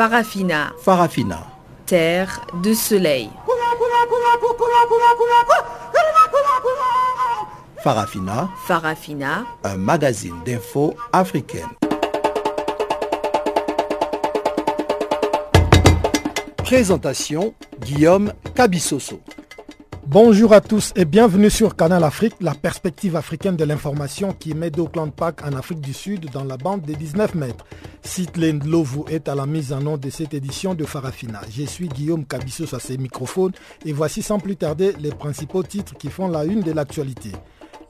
Farafina. Farafina. Terre de soleil. Farafina. Farafina. Un magazine d'infos africaine. Présentation Guillaume Cabissoso. Bonjour à tous et bienvenue sur Canal Afrique, la perspective africaine de l'information qui met d'Auckland Park en Afrique du Sud dans la bande des 19 mètres. Sitlane Lovu est à la mise en nom de cette édition de Farafina. Je suis Guillaume Cabissos à ses microphones et voici sans plus tarder les principaux titres qui font la une de l'actualité.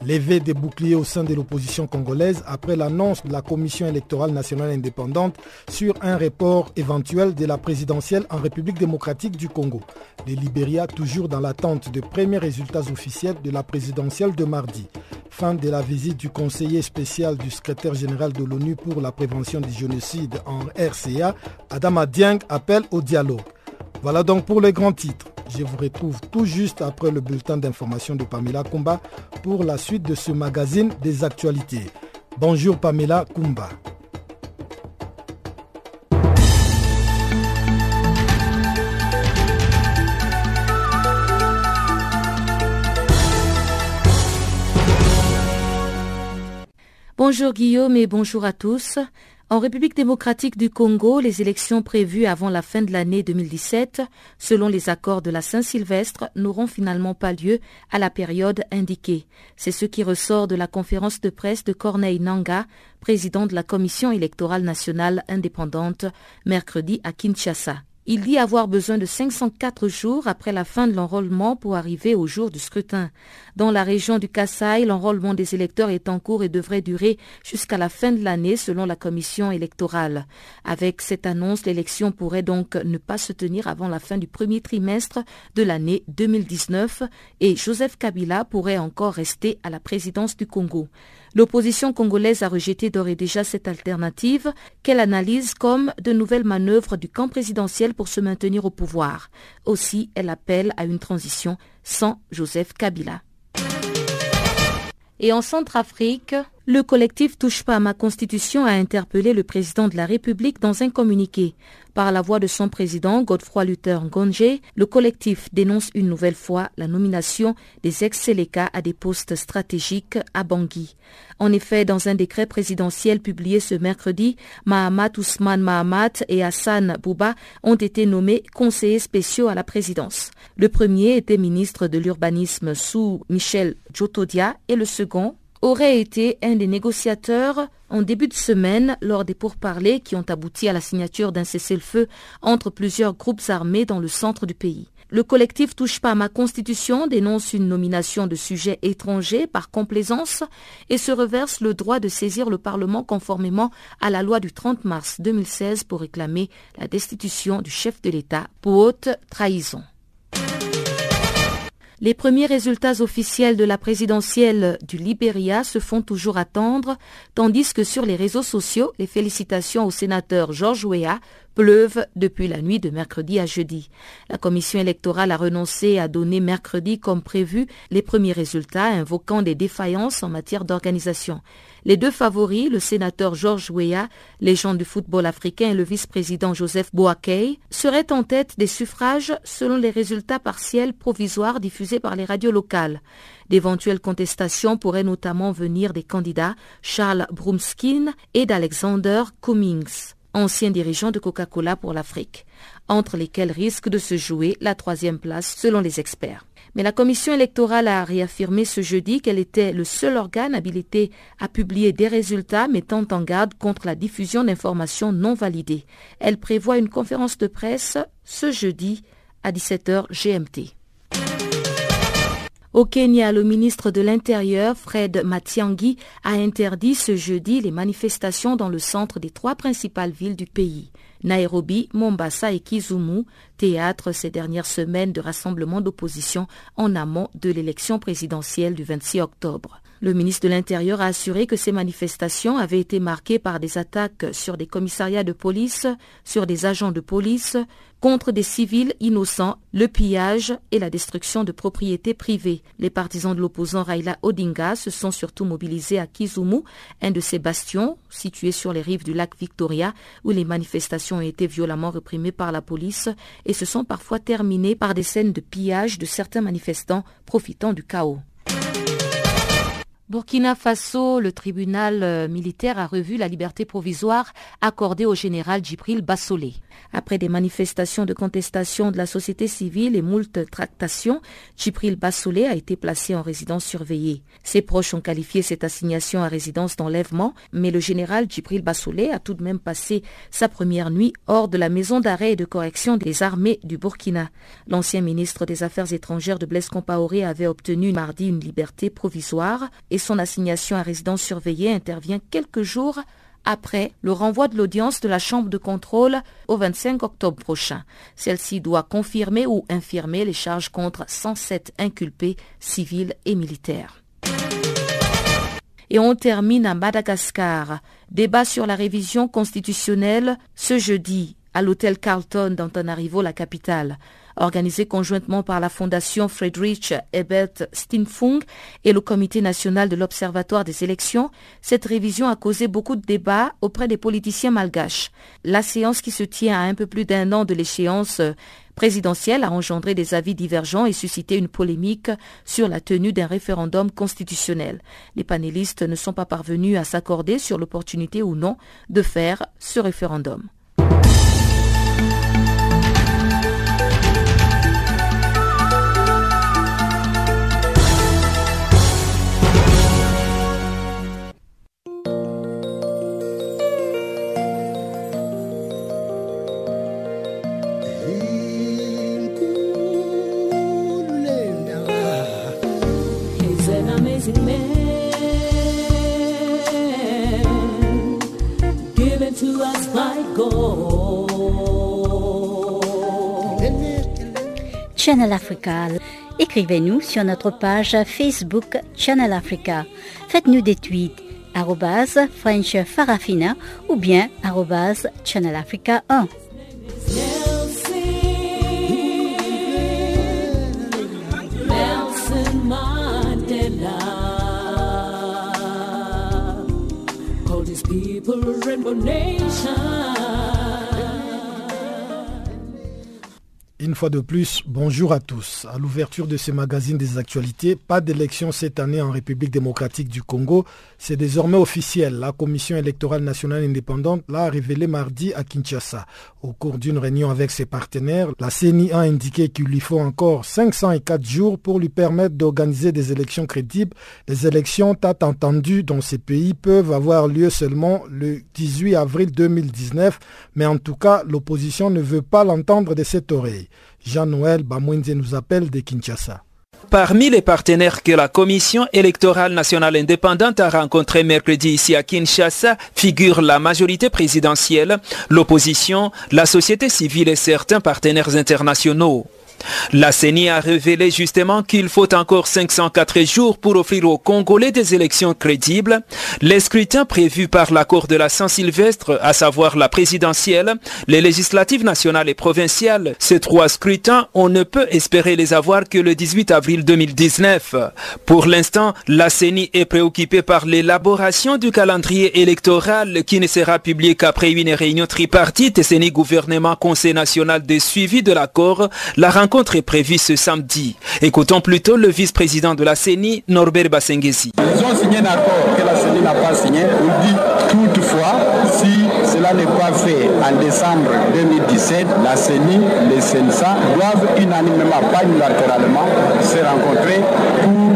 Levé des boucliers au sein de l'opposition congolaise après l'annonce de la Commission électorale nationale indépendante sur un report éventuel de la présidentielle en République démocratique du Congo. Le Libéria toujours dans l'attente de premiers résultats officiels de la présidentielle de mardi. Fin de la visite du conseiller spécial du secrétaire général de l'ONU pour la prévention du génocide en RCA, Adama Dieng appelle au dialogue. Voilà donc pour les grands titres. Je vous retrouve tout juste après le bulletin d'information de Pamela Kumba pour la suite de ce magazine des actualités. Bonjour Pamela Kumba. Bonjour Guillaume et bonjour à tous. En République démocratique du Congo, les élections prévues avant la fin de l'année 2017, selon les accords de la Saint-Sylvestre, n'auront finalement pas lieu à la période indiquée. C'est ce qui ressort de la conférence de presse de Corneille Nanga, président de la Commission électorale nationale indépendante, mercredi à Kinshasa. Il dit avoir besoin de 504 jours après la fin de l'enrôlement pour arriver au jour du scrutin. Dans la région du Kassai, l'enrôlement des électeurs est en cours et devrait durer jusqu'à la fin de l'année selon la commission électorale. Avec cette annonce, l'élection pourrait donc ne pas se tenir avant la fin du premier trimestre de l'année 2019 et Joseph Kabila pourrait encore rester à la présidence du Congo. L'opposition congolaise a rejeté d'ores et déjà cette alternative qu'elle analyse comme de nouvelles manœuvres du camp présidentiel pour se maintenir au pouvoir? Aussi, elle appelle à une transition sans Joseph Kabila. Et en Centrafrique, le collectif Touche pas à ma constitution a interpellé le président de la République dans un communiqué. Par la voix de son président, Godefroy Luther Ngonje, le collectif dénonce une nouvelle fois la nomination des ex-Séléka à des postes stratégiques à Bangui. En effet, dans un décret présidentiel publié ce mercredi, Mahamat Ousmane Mahamat et Hassan Bouba ont été nommés conseillers spéciaux à la présidence. Le premier était ministre de l'urbanisme sous Michel Djotodia et le second, aurait été un des négociateurs en début de semaine lors des pourparlers qui ont abouti à la signature d'un cessez-le-feu entre plusieurs groupes armés dans le centre du pays. Le collectif Touche pas à ma constitution dénonce une nomination de sujets étrangers par complaisance et se reverse le droit de saisir le Parlement conformément à la loi du 30 mars 2016 pour réclamer la destitution du chef de l'État pour haute trahison. Les premiers résultats officiels de la présidentielle du Libéria se font toujours attendre, tandis que sur les réseaux sociaux, les félicitations au sénateur Georges Weah pleuvent depuis la nuit de mercredi à jeudi. La commission électorale a renoncé à donner mercredi comme prévu les premiers résultats, invoquant des défaillances en matière d'organisation. Les deux favoris, le sénateur Georges Weah, légende du football africain, et le vice-président Joseph Boakey, seraient en tête des suffrages selon les résultats partiels provisoires diffusés par les radios locales. D'éventuelles contestations pourraient notamment venir des candidats Charles Brumskin et d'Alexander Cummings ancien dirigeant de Coca-Cola pour l'Afrique, entre lesquels risque de se jouer la troisième place selon les experts. Mais la commission électorale a réaffirmé ce jeudi qu'elle était le seul organe habilité à publier des résultats mettant en garde contre la diffusion d'informations non validées. Elle prévoit une conférence de presse ce jeudi à 17h GMT. Au Kenya, le ministre de l'Intérieur, Fred Matiangui, a interdit ce jeudi les manifestations dans le centre des trois principales villes du pays. Nairobi, Mombasa et Kisumu, théâtre ces dernières semaines de rassemblements d'opposition en amont de l'élection présidentielle du 26 octobre. Le ministre de l'Intérieur a assuré que ces manifestations avaient été marquées par des attaques sur des commissariats de police, sur des agents de police, contre des civils innocents, le pillage et la destruction de propriétés privées. Les partisans de l'opposant Raila Odinga se sont surtout mobilisés à Kizumu, un de ces bastions situés sur les rives du lac Victoria, où les manifestations ont été violemment réprimées par la police et se sont parfois terminées par des scènes de pillage de certains manifestants profitant du chaos. Burkina Faso, le tribunal euh, militaire a revu la liberté provisoire accordée au général Djibril Bassolé. Après des manifestations de contestation de la société civile et moult tractations, Djibril Bassolé a été placé en résidence surveillée. Ses proches ont qualifié cette assignation à résidence d'enlèvement, mais le général Djibril Bassolé a tout de même passé sa première nuit hors de la maison d'arrêt et de correction des armées du Burkina. L'ancien ministre des Affaires étrangères de Blaise Compaoré avait obtenu mardi une liberté provisoire son assignation à résidence surveillée intervient quelques jours après le renvoi de l'audience de la Chambre de contrôle au 25 octobre prochain. Celle-ci doit confirmer ou infirmer les charges contre 107 inculpés civils et militaires. Et on termine à Madagascar. Débat sur la révision constitutionnelle ce jeudi à l'hôtel Carlton d'Antananarivo, la capitale organisé conjointement par la Fondation Friedrich Ebert Stinfung et le Comité national de l'Observatoire des élections, cette révision a causé beaucoup de débats auprès des politiciens malgaches. La séance qui se tient à un peu plus d'un an de l'échéance présidentielle a engendré des avis divergents et suscité une polémique sur la tenue d'un référendum constitutionnel. Les panélistes ne sont pas parvenus à s'accorder sur l'opportunité ou non de faire ce référendum. Channel Africa. Écrivez-nous sur notre page Facebook Channel Africa. Faites-nous des tweets French Farafina ou bien Channel Africa 1. Une fois de plus, bonjour à tous. À l'ouverture de ce magazine des actualités, pas d'élection cette année en République démocratique du Congo. C'est désormais officiel. La Commission électorale nationale indépendante l'a révélé mardi à Kinshasa. Au cours d'une réunion avec ses partenaires, la CENI a indiqué qu'il lui faut encore 504 jours pour lui permettre d'organiser des élections crédibles. Les élections, tant entendu, dans ces pays peuvent avoir lieu seulement le 18 avril 2019, mais en tout cas, l'opposition ne veut pas l'entendre de cette oreille. Jean-Noël Bamouinze nous appelle de Kinshasa. Parmi les partenaires que la Commission électorale nationale indépendante a rencontrés mercredi ici à Kinshasa figurent la majorité présidentielle, l'opposition, la société civile et certains partenaires internationaux. La CENI a révélé justement qu'il faut encore 504 jours pour offrir aux Congolais des élections crédibles. Les scrutins prévus par l'accord de la Saint-Sylvestre, à savoir la présidentielle, les législatives nationales et provinciales, ces trois scrutins, on ne peut espérer les avoir que le 18 avril 2019. Pour l'instant, la CENI est préoccupée par l'élaboration du calendrier électoral qui ne sera publié qu'après une réunion tripartite CENI gouvernement Conseil national de suivi de l'accord. La est prévue ce samedi. Écoutons plutôt le vice-président de la CENI, Norbert Bassengesi. Ils ont signé un accord que la CENI n'a pas signé. On dit toutefois, si cela n'est pas fait en décembre 2017, la CENI, les CENSA doivent unanimement, pas unilatéralement, se rencontrer pour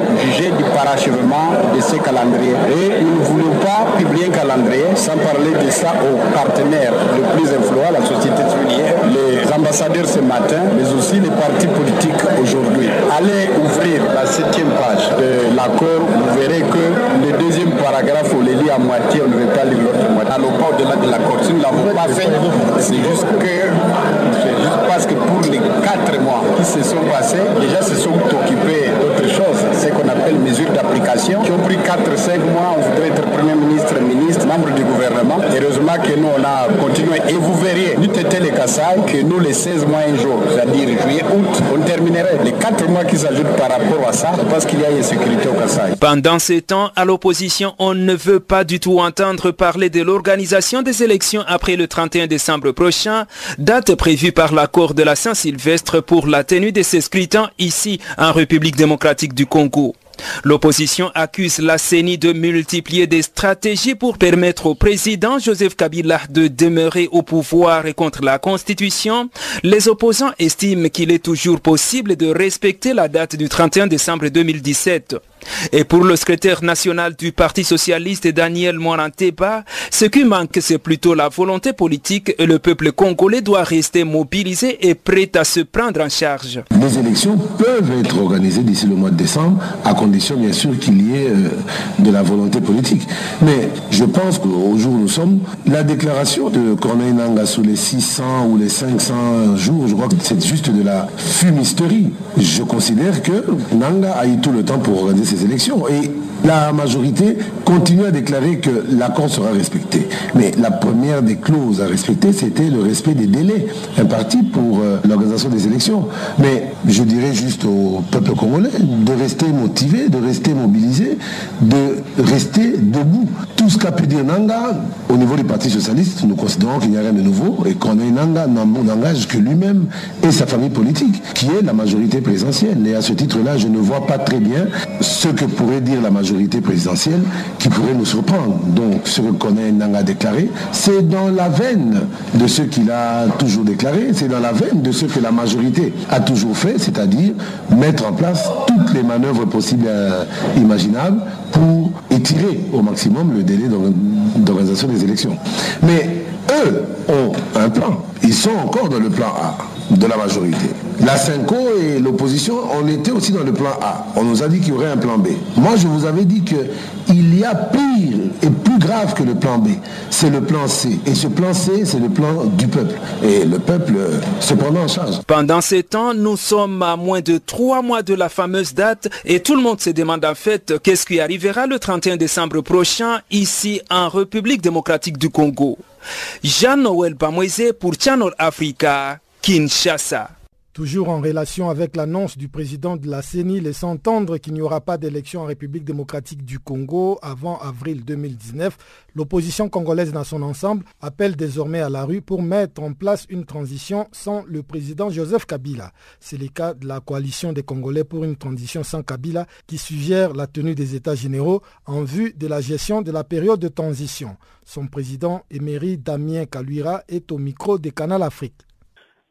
parachèvement de ce calendrier. Et nous ne voulons pas publier un calendrier sans parler de ça aux partenaires les plus influents, la société civile, les ambassadeurs ce matin, mais aussi les partis politiques aujourd'hui. Allez ouvrir la septième page de l'accord, vous verrez que le deuxième paragraphe, on les lit à moitié, on ne veut pas lire l'autre moitié. Allons pas au-delà de l'accord. Si nous ne l'avons pas fait, c'est juste que c'est juste parce que pour les quatre mois qui se sont passés, déjà se sont occupés qu'on appelle mesures d'application, qui ont pris quatre Entre cinq mois, on voudrait être Premier ministre, ministre, membre du gouvernement. Heureusement que nous, on a continué. Et vous verriez, nous était les Kassai, que nous, les 16 mois un jour, c'est-à-dire juillet, août, on terminerait. Les 4 mois qui s'ajoutent par rapport à ça, parce qu'il y a une sécurité au Kassai. Pendant ces temps, à l'opposition, on ne veut pas du tout entendre parler de l'organisation des élections après le 31 décembre prochain, date prévue par l'accord de la Saint-Sylvestre pour la tenue de ces scrutins ici en République démocratique du Congo. L'opposition accuse la CENI de multiplier des stratégies pour permettre au président Joseph Kabila de demeurer au pouvoir et contre la Constitution. Les opposants estiment qu'il est toujours possible de respecter la date du 31 décembre 2017. Et pour le secrétaire national du Parti socialiste Daniel Moranteba, ce qui manque c'est plutôt la volonté politique et le peuple congolais doit rester mobilisé et prêt à se prendre en charge. Les élections peuvent être organisées d'ici le mois de décembre, à condition bien sûr qu'il y ait euh, de la volonté politique. Mais je pense qu'au jour où nous sommes, la déclaration de Corneille Nanga sous les 600 ou les 500 jours, je crois que c'est juste de la fumisterie. Je considère que Nanga a eu tout le temps pour organiser ces élections. Et la majorité continue à déclarer que l'accord sera respecté. Mais la première des clauses à respecter, c'était le respect des délais impartis pour euh, l'organisation des élections. Mais je dirais juste au peuple congolais de rester motivé, de rester mobilisé, de rester debout. Tout ce qu'a pu dire Nanga au niveau du Parti Socialiste, nous considérons qu'il n'y a rien de nouveau et qu'on Nanga n'engage que lui-même et sa famille politique, qui est la majorité présidentielle. Et à ce titre-là, je ne vois pas très bien ce que pourrait dire la majorité présidentielle qui pourrait nous surprendre. Donc ce que Corneille Nanga a déclaré, c'est dans la veine de ce qu'il a toujours déclaré, c'est dans la veine de ce que la majorité a toujours fait, c'est-à-dire mettre en place toutes les manœuvres possibles et imaginables pour étirer au maximum le délai d'organisation des élections. Mais eux ont un plan. Ils sont encore dans le plan A de la majorité. La Cinco et l'opposition, on était aussi dans le plan A. On nous a dit qu'il y aurait un plan B. Moi, je vous avais dit qu'il y a pire et plus grave que le plan B. C'est le plan C. Et ce plan C, c'est le plan du peuple. Et le peuple se prend en charge. Pendant ces temps, nous sommes à moins de trois mois de la fameuse date et tout le monde se demande en fait qu'est-ce qui arrivera le 31 décembre prochain ici en République démocratique du Congo. Jean-Noël Bamoise pour Channel Africa, Kinshasa. Toujours en relation avec l'annonce du président de la CENI laissant entendre qu'il n'y aura pas d'élection en République démocratique du Congo avant avril 2019, l'opposition congolaise dans son ensemble appelle désormais à la rue pour mettre en place une transition sans le président Joseph Kabila. C'est le cas de la coalition des Congolais pour une transition sans Kabila qui suggère la tenue des États généraux en vue de la gestion de la période de transition. Son président émérite Damien Kaluira est au micro des Canal Afrique.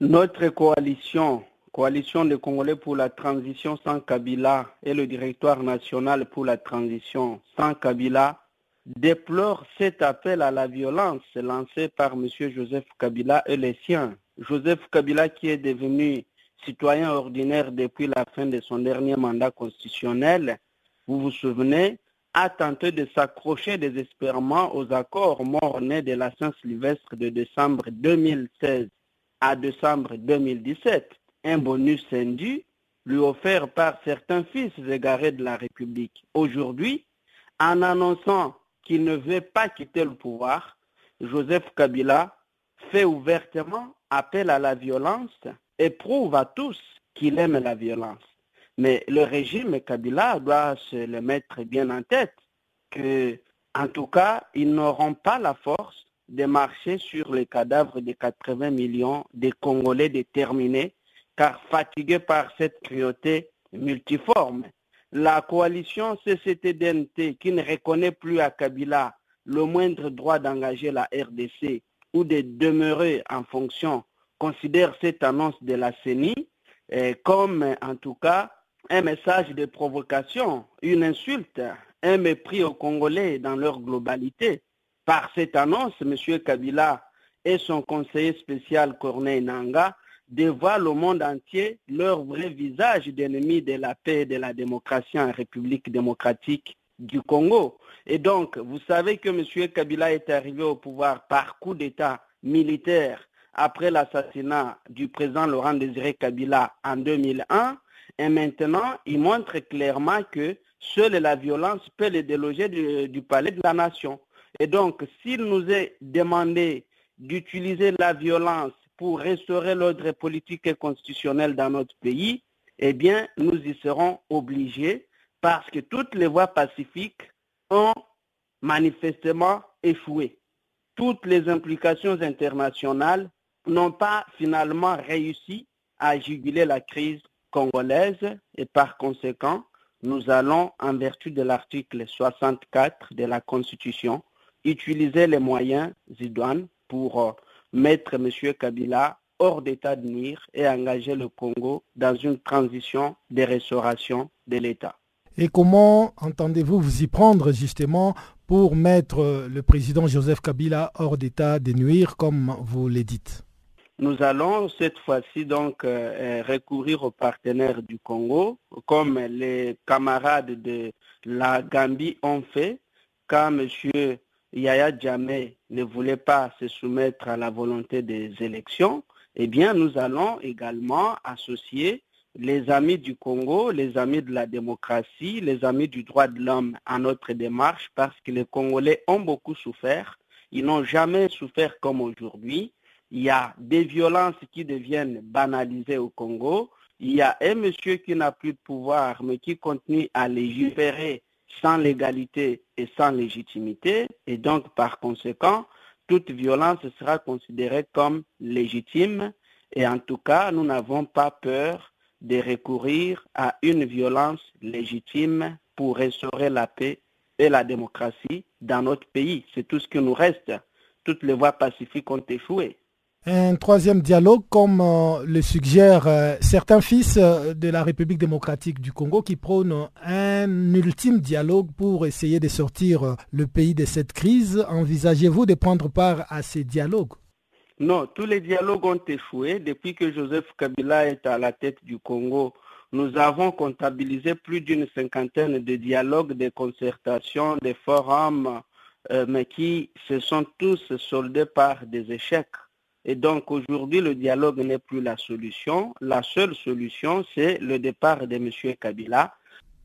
Notre coalition, coalition des Congolais pour la transition sans Kabila et le directoire national pour la transition sans Kabila déplore cet appel à la violence lancé par M. Joseph Kabila et les siens. Joseph Kabila qui est devenu citoyen ordinaire depuis la fin de son dernier mandat constitutionnel, vous vous souvenez, a tenté de s'accrocher désespérément aux accords morts-nés de la Saint-Sylvestre de décembre 2016 à décembre 2017 un bonus indu lui offert par certains fils égarés de la République. Aujourd'hui, en annonçant qu'il ne veut pas quitter le pouvoir, Joseph Kabila fait ouvertement appel à la violence et prouve à tous qu'il aime la violence. Mais le régime Kabila doit se le mettre bien en tête que, en tout cas, ils n'auront pas la force de marcher sur les cadavres de 80 millions de Congolais déterminés, car fatigués par cette cruauté multiforme. La coalition CCTDNT, qui ne reconnaît plus à Kabila le moindre droit d'engager la RDC ou de demeurer en fonction, considère cette annonce de la CENI eh, comme, en tout cas, un message de provocation, une insulte, un mépris aux Congolais dans leur globalité. Par cette annonce, M. Kabila et son conseiller spécial Corneille Nanga dévoilent au monde entier leur vrai visage d'ennemis de la paix et de la démocratie en République démocratique du Congo. Et donc, vous savez que M. Kabila est arrivé au pouvoir par coup d'État militaire après l'assassinat du président Laurent Désiré Kabila en 2001. Et maintenant, il montre clairement que seule la violence peut les déloger du palais de la nation. Et donc, s'il nous est demandé d'utiliser la violence pour restaurer l'ordre politique et constitutionnel dans notre pays, eh bien, nous y serons obligés parce que toutes les voies pacifiques ont manifestement échoué. Toutes les implications internationales n'ont pas finalement réussi à juguler la crise congolaise et par conséquent, nous allons, en vertu de l'article 64 de la Constitution, utiliser les moyens idoines pour euh, mettre M. Kabila hors d'état de nuire et engager le Congo dans une transition de restauration de l'État. Et comment entendez-vous vous y prendre justement pour mettre le président Joseph Kabila hors d'état de nuire, comme vous le dites? Nous allons cette fois-ci donc euh, recourir aux partenaires du Congo, comme les camarades de la Gambie ont fait, quand M. Yaya Djamé ne voulait pas se soumettre à la volonté des élections. Eh bien, nous allons également associer les amis du Congo, les amis de la démocratie, les amis du droit de l'homme à notre démarche parce que les Congolais ont beaucoup souffert. Ils n'ont jamais souffert comme aujourd'hui. Il y a des violences qui deviennent banalisées au Congo. Il y a un monsieur qui n'a plus de pouvoir mais qui continue à légiférer sans légalité et sans légitimité. Et donc, par conséquent, toute violence sera considérée comme légitime. Et en tout cas, nous n'avons pas peur de recourir à une violence légitime pour restaurer la paix et la démocratie dans notre pays. C'est tout ce qui nous reste. Toutes les voies pacifiques ont échoué. Un troisième dialogue, comme euh, le suggèrent euh, certains fils euh, de la République démocratique du Congo, qui prônent un ultime dialogue pour essayer de sortir le pays de cette crise. Envisagez-vous de prendre part à ces dialogues? Non, tous les dialogues ont échoué. Depuis que Joseph Kabila est à la tête du Congo, nous avons comptabilisé plus d'une cinquantaine de dialogues, de concertations, de forums, mais qui se sont tous soldés par des échecs. Et donc aujourd'hui, le dialogue n'est plus la solution. La seule solution, c'est le départ de M. Kabila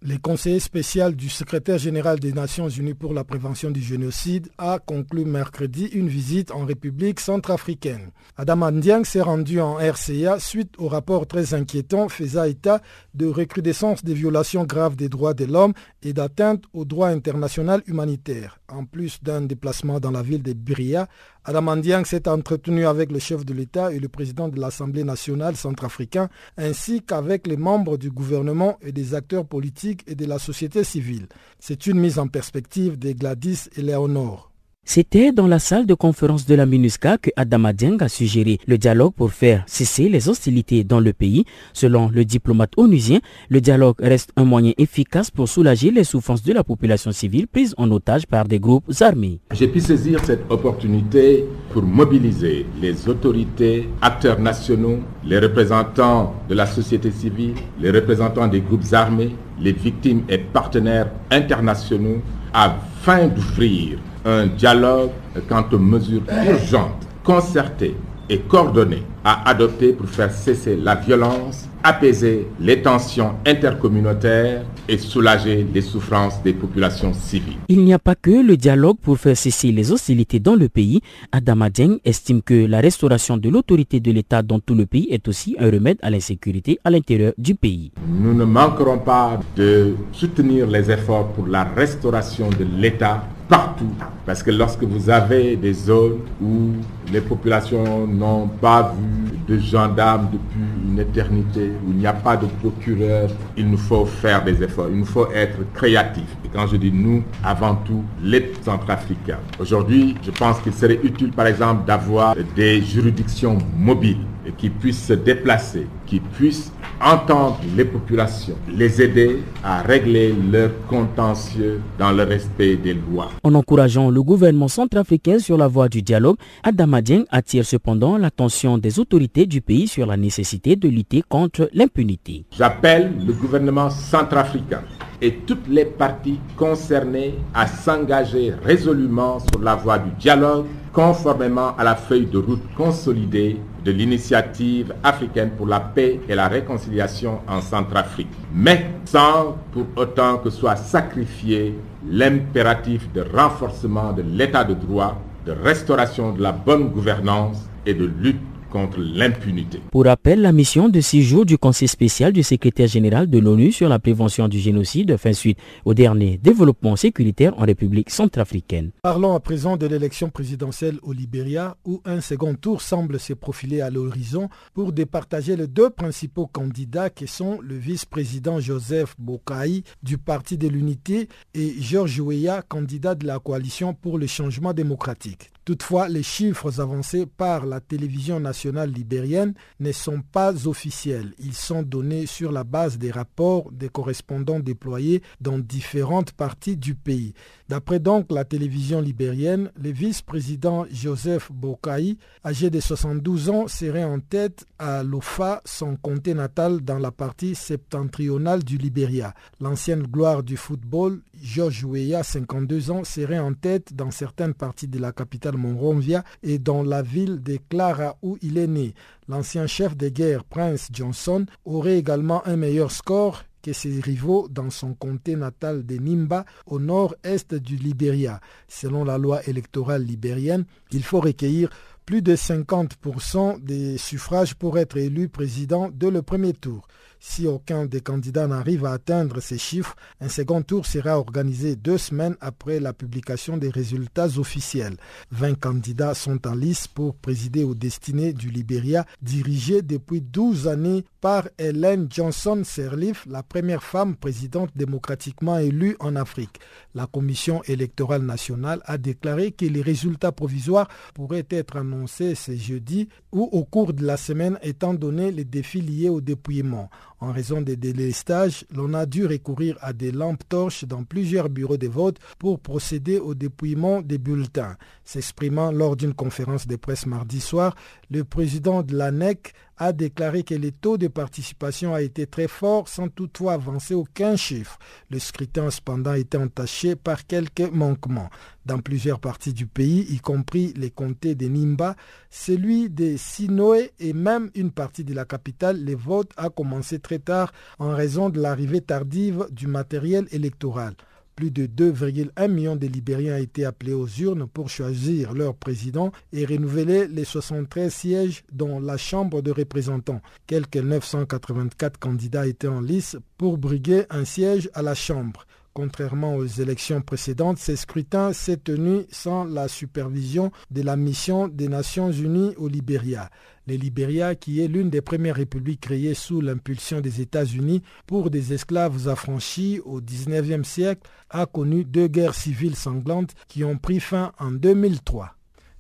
le conseiller spécial du secrétaire général des Nations Unies pour la prévention du génocide a conclu mercredi une visite en République centrafricaine. Adam Andiang s'est rendu en RCA suite au rapport très inquiétant faisant état de recrudescence des violations graves des droits de l'homme et d'atteinte au droit international humanitaire. En plus d'un déplacement dans la ville de Biria, Adam Andiang s'est entretenu avec le chef de l'État et le président de l'Assemblée nationale centrafricaine, ainsi qu'avec les membres du gouvernement et des acteurs politiques et de la société civile. C'est une mise en perspective de Gladys Eleonore. C'était dans la salle de conférence de la MINUSCA que Adama Dieng a suggéré le dialogue pour faire cesser les hostilités dans le pays. Selon le diplomate onusien, le dialogue reste un moyen efficace pour soulager les souffrances de la population civile prise en otage par des groupes armés. J'ai pu saisir cette opportunité pour mobiliser les autorités, acteurs nationaux, les représentants de la société civile, les représentants des groupes armés, les victimes et partenaires internationaux afin d'offrir un dialogue quant aux mesures urgentes, concertées et coordonnées à adopter pour faire cesser la violence, apaiser les tensions intercommunautaires et soulager les souffrances des populations civiles. Il n'y a pas que le dialogue pour faire cesser les hostilités dans le pays. Adama Dieng estime que la restauration de l'autorité de l'État dans tout le pays est aussi un remède à l'insécurité à l'intérieur du pays. Nous ne manquerons pas de soutenir les efforts pour la restauration de l'État partout. Parce que lorsque vous avez des zones où les populations n'ont pas vu de gendarmes depuis une éternité, où il n'y a pas de procureur, il nous faut faire des efforts, il nous faut être créatifs. Et quand je dis nous, avant tout, les Centrafricains. Aujourd'hui, je pense qu'il serait utile, par exemple, d'avoir des juridictions mobiles qui puissent se déplacer, qui puissent entendre les populations, les aider à régler leurs contentieux dans le respect des lois. En encourageant le gouvernement centrafricain sur la voie du dialogue, Adamadien attire cependant l'attention des autorités du pays sur la nécessité de lutter contre l'impunité. J'appelle le gouvernement centrafricain et toutes les parties concernées à s'engager résolument sur la voie du dialogue conformément à la feuille de route consolidée de l'initiative africaine pour la paix et la réconciliation en Centrafrique, mais sans pour autant que soit sacrifié l'impératif de renforcement de l'état de droit, de restauration de la bonne gouvernance et de lutte contre l'impunité. Pour rappel, la mission de six jours du Conseil spécial du secrétaire général de l'ONU sur la prévention du génocide fait suite au dernier développement sécuritaire en République centrafricaine. Parlons à présent de l'élection présidentielle au Libéria où un second tour semble se profiler à l'horizon pour départager les deux principaux candidats qui sont le vice-président Joseph Bokai du Parti de l'Unité et Georges Weah, candidat de la coalition pour le changement démocratique. Toutefois, les chiffres avancés par la télévision nationale libérienne ne sont pas officiels. Ils sont donnés sur la base des rapports des correspondants déployés dans différentes parties du pays. D'après donc la télévision libérienne, le vice-président Joseph Bokai, âgé de 72 ans, serait en tête à Lofa, son comté natal dans la partie septentrionale du Libéria. L'ancienne gloire du football, George Weah, 52 ans, serait en tête dans certaines parties de la capitale Monrovia et dans la ville de Clara où il est né. L'ancien chef de guerre, Prince Johnson, aurait également un meilleur score que ses rivaux dans son comté natal de Nimba au nord-est du Libéria. Selon la loi électorale libérienne, il faut recueillir plus de 50% des suffrages pour être élu président dès le premier tour. Si aucun des candidats n'arrive à atteindre ces chiffres, un second tour sera organisé deux semaines après la publication des résultats officiels. 20 candidats sont en liste pour présider aux destinées du Libéria, dirigé depuis 12 années par Helen Johnson Sirleaf, la première femme présidente démocratiquement élue en Afrique. La Commission électorale nationale a déclaré que les résultats provisoires pourraient être annoncés ce jeudi ou au cours de la semaine étant donné les défis liés au dépouillement. En raison des délestages, l'on a dû recourir à des lampes torches dans plusieurs bureaux de vote pour procéder au dépouillement des bulletins. S'exprimant lors d'une conférence de presse mardi soir, le président de l'ANEC a déclaré que le taux de participation a été très fort sans toutefois avancer aucun chiffre. Le scrutin cependant été entaché par quelques manquements. Dans plusieurs parties du pays, y compris les comtés de Nimba, celui de Sinoé et même une partie de la capitale, les votes a commencé très tard en raison de l'arrivée tardive du matériel électoral. Plus de 2,1 millions de Libériens ont été appelés aux urnes pour choisir leur président et renouveler les 73 sièges dans la Chambre de représentants. Quelques 984 candidats étaient en lice pour briguer un siège à la Chambre. Contrairement aux élections précédentes, ces scrutins s'est tenu sans la supervision de la mission des Nations Unies au Libéria. Le Libéria, qui est l'une des premières républiques créées sous l'impulsion des États-Unis pour des esclaves affranchis au XIXe siècle, a connu deux guerres civiles sanglantes qui ont pris fin en 2003.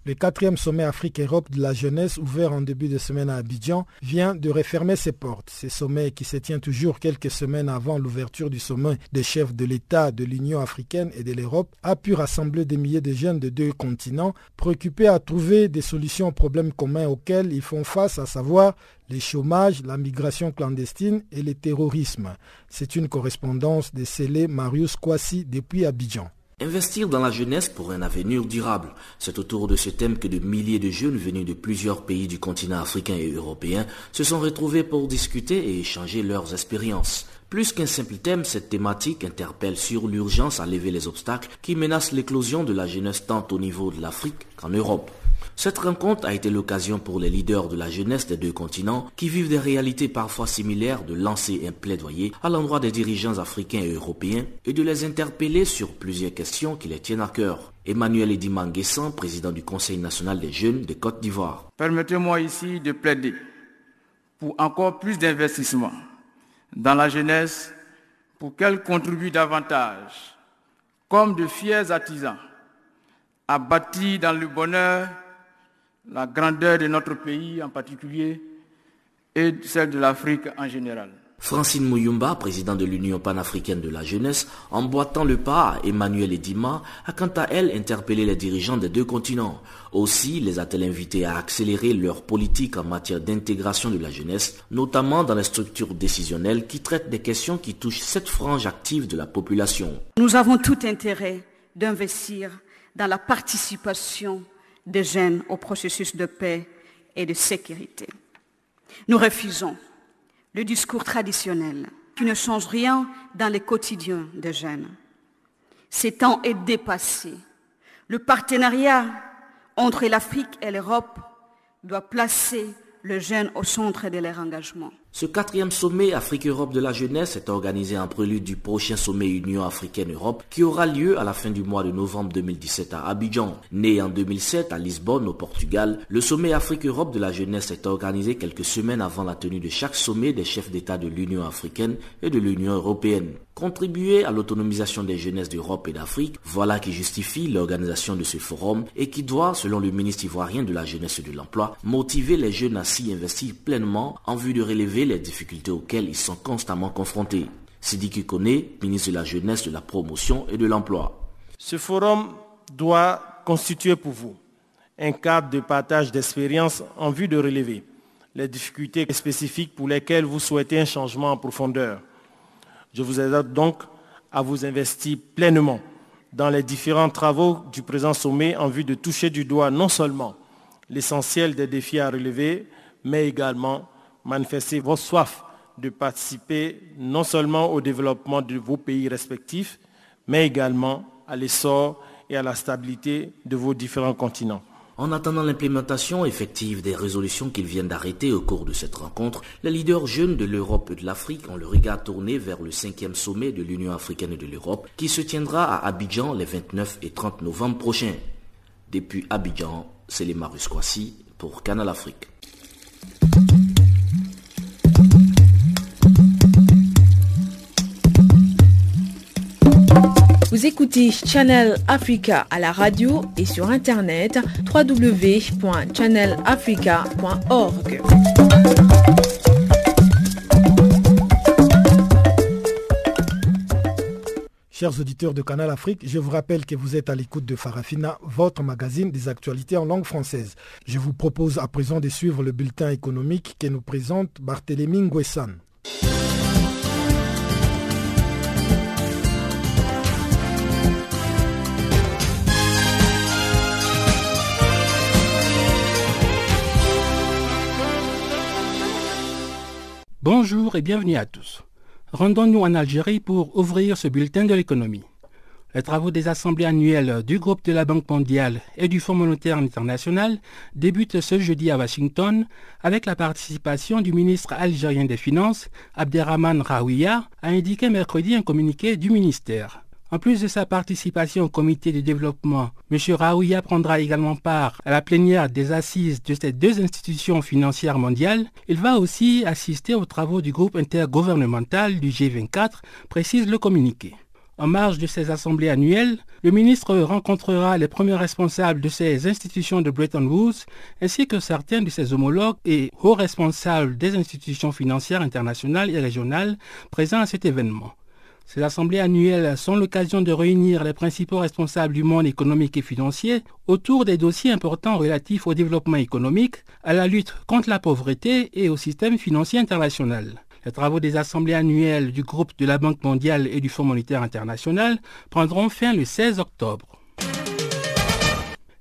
Le quatrième sommet Afrique-Europe de la jeunesse, ouvert en début de semaine à Abidjan, vient de refermer ses portes. Ce sommet, qui se tient toujours quelques semaines avant l'ouverture du sommet des chefs de l'État de l'Union africaine et de l'Europe, a pu rassembler des milliers de jeunes de deux continents, préoccupés à trouver des solutions aux problèmes communs auxquels ils font face, à savoir le chômage, la migration clandestine et le terrorisme. C'est une correspondance de Célé Marius Kwasi depuis Abidjan. Investir dans la jeunesse pour un avenir durable. C'est autour de ce thème que de milliers de jeunes venus de plusieurs pays du continent africain et européen se sont retrouvés pour discuter et échanger leurs expériences. Plus qu'un simple thème, cette thématique interpelle sur l'urgence à lever les obstacles qui menacent l'éclosion de la jeunesse tant au niveau de l'Afrique qu'en Europe. Cette rencontre a été l'occasion pour les leaders de la jeunesse des deux continents qui vivent des réalités parfois similaires de lancer un plaidoyer à l'endroit des dirigeants africains et européens et de les interpeller sur plusieurs questions qui les tiennent à cœur. Emmanuel Ediman président du Conseil national des jeunes de Côte d'Ivoire. Permettez-moi ici de plaider pour encore plus d'investissement dans la jeunesse pour qu'elle contribue davantage, comme de fiers artisans, à bâtir dans le bonheur la grandeur de notre pays en particulier et celle de l'Afrique en général. Francine Mouyumba, président de l'Union panafricaine de la jeunesse, emboîtant le pas à Emmanuel Edima, a quant à elle interpellé les dirigeants des deux continents. Aussi les a-t-elle invités à accélérer leur politique en matière d'intégration de la jeunesse, notamment dans les structures décisionnelles qui traitent des questions qui touchent cette frange active de la population. Nous avons tout intérêt d'investir dans la participation des jeunes au processus de paix et de sécurité. Nous refusons le discours traditionnel qui ne change rien dans le quotidien des jeunes. Ce temps est dépassé. Le partenariat entre l'Afrique et l'Europe doit placer le jeune au centre de leur engagement. Ce quatrième sommet Afrique-Europe de la jeunesse est organisé en prélude du prochain sommet Union africaine-Europe qui aura lieu à la fin du mois de novembre 2017 à Abidjan. Né en 2007 à Lisbonne au Portugal, le sommet Afrique-Europe de la jeunesse est organisé quelques semaines avant la tenue de chaque sommet des chefs d'État de l'Union africaine et de l'Union européenne. Contribuer à l'autonomisation des jeunesses d'Europe et d'Afrique, voilà qui justifie l'organisation de ce forum et qui doit, selon le ministre ivoirien de la jeunesse et de l'emploi, motiver les jeunes à s'y investir pleinement en vue de relever les difficultés auxquelles ils sont constamment confrontés. Sidi Kone, ministre de la Jeunesse, de la Promotion et de l'Emploi. Ce forum doit constituer pour vous un cadre de partage d'expériences en vue de relever les difficultés spécifiques pour lesquelles vous souhaitez un changement en profondeur. Je vous aide donc à vous investir pleinement dans les différents travaux du présent sommet en vue de toucher du doigt non seulement l'essentiel des défis à relever, mais également manifester votre soif de participer non seulement au développement de vos pays respectifs, mais également à l'essor et à la stabilité de vos différents continents. En attendant l'implémentation effective des résolutions qu'ils viennent d'arrêter au cours de cette rencontre, les leaders jeunes de l'Europe et de l'Afrique ont le regard tourné vers le cinquième sommet de l'Union africaine et de l'Europe qui se tiendra à Abidjan les 29 et 30 novembre prochains. Depuis Abidjan, c'est les Marus pour Canal Afrique. Vous écoutez Channel Africa à la radio et sur internet www.channelafrica.org. Chers auditeurs de Canal Afrique, je vous rappelle que vous êtes à l'écoute de Farafina, votre magazine des actualités en langue française. Je vous propose à présent de suivre le bulletin économique que nous présente Barthélémy Nguessan. Bonjour et bienvenue à tous. Rendons-nous en Algérie pour ouvrir ce bulletin de l'économie. Les travaux des assemblées annuelles du groupe de la Banque mondiale et du Fonds monétaire international débutent ce jeudi à Washington avec la participation du ministre algérien des Finances, Abderrahman Raouia, a indiqué mercredi un communiqué du ministère. En plus de sa participation au comité de développement, M. Raouia prendra également part à la plénière des assises de ces deux institutions financières mondiales. Il va aussi assister aux travaux du groupe intergouvernemental du G24, précise le communiqué. En marge de ces assemblées annuelles, le ministre rencontrera les premiers responsables de ces institutions de Bretton Woods ainsi que certains de ses homologues et hauts responsables des institutions financières internationales et régionales présents à cet événement. Ces assemblées annuelles sont l'occasion de réunir les principaux responsables du monde économique et financier autour des dossiers importants relatifs au développement économique, à la lutte contre la pauvreté et au système financier international. Les travaux des assemblées annuelles du groupe de la Banque mondiale et du Fonds monétaire international prendront fin le 16 octobre.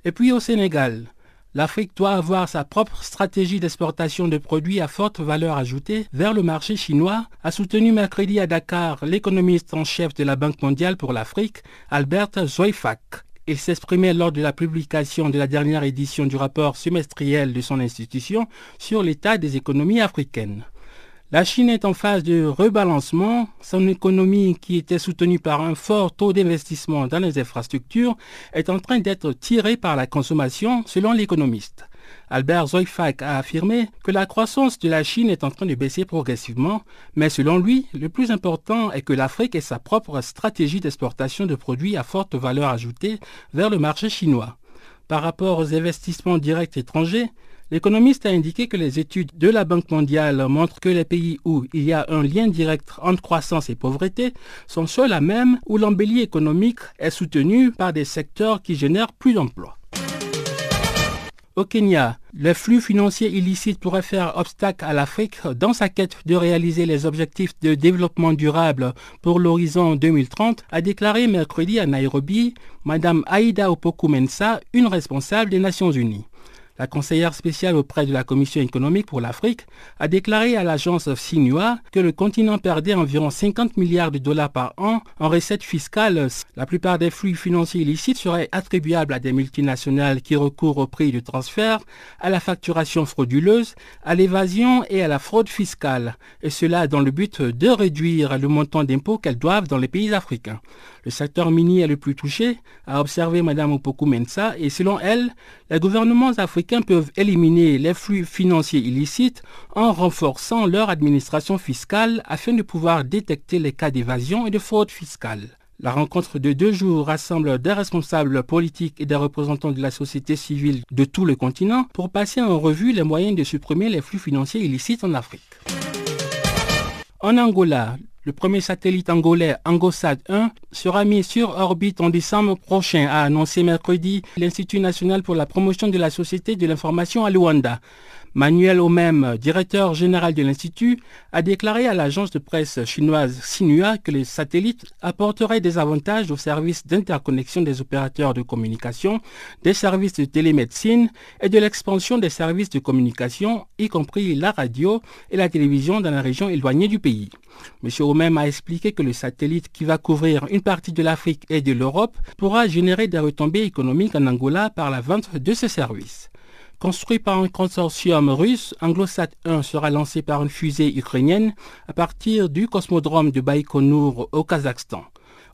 Et puis au Sénégal, l'Afrique doit avoir sa propre stratégie d'exportation de produits à forte valeur ajoutée vers le marché chinois, a soutenu mercredi à Dakar l'économiste en chef de la Banque mondiale pour l'Afrique, Albert Zoifak. Il s'exprimait lors de la publication de la dernière édition du rapport semestriel de son institution sur l'état des économies africaines. La Chine est en phase de rebalancement. Son économie, qui était soutenue par un fort taux d'investissement dans les infrastructures, est en train d'être tirée par la consommation, selon l'économiste. Albert Zoifak a affirmé que la croissance de la Chine est en train de baisser progressivement, mais selon lui, le plus important est que l'Afrique ait sa propre stratégie d'exportation de produits à forte valeur ajoutée vers le marché chinois. Par rapport aux investissements directs étrangers, L'économiste a indiqué que les études de la Banque mondiale montrent que les pays où il y a un lien direct entre croissance et pauvreté sont ceux à même où l'embellie économique est soutenue par des secteurs qui génèrent plus d'emplois. Au Kenya, le flux financier illicite pourrait faire obstacle à l'Afrique dans sa quête de réaliser les objectifs de développement durable pour l'horizon 2030, a déclaré mercredi à Nairobi Mme Aïda Opoku-Mensa, une responsable des Nations Unies. La conseillère spéciale auprès de la Commission économique pour l'Afrique a déclaré à l'agence Sinua que le continent perdait environ 50 milliards de dollars par an en recettes fiscales. La plupart des flux financiers illicites seraient attribuables à des multinationales qui recourent au prix de transfert, à la facturation frauduleuse, à l'évasion et à la fraude fiscale, et cela dans le but de réduire le montant d'impôts qu'elles doivent dans les pays africains. Le secteur minier est le plus touché, a observé Mme Opoku Mensa, et selon elle, les gouvernements africains peuvent éliminer les flux financiers illicites en renforçant leur administration fiscale afin de pouvoir détecter les cas d'évasion et de fraude fiscale. La rencontre de deux jours rassemble des responsables politiques et des représentants de la société civile de tout le continent pour passer en revue les moyens de supprimer les flux financiers illicites en Afrique. En Angola, le premier satellite angolais Angosat 1 sera mis sur orbite en décembre prochain, a annoncé mercredi l'Institut national pour la promotion de la société de l'information à Luanda. Manuel Omem, directeur général de l'Institut, a déclaré à l'agence de presse chinoise Sinua que les satellites apporteraient des avantages aux services d'interconnexion des opérateurs de communication, des services de télémédecine et de l'expansion des services de communication, y compris la radio et la télévision dans la région éloignée du pays. M. Omem a expliqué que le satellite qui va couvrir une partie de l'Afrique et de l'Europe pourra générer des retombées économiques en Angola par la vente de ces services. Construit par un consortium russe, Anglosat 1 sera lancé par une fusée ukrainienne à partir du cosmodrome de Baïkonour au Kazakhstan.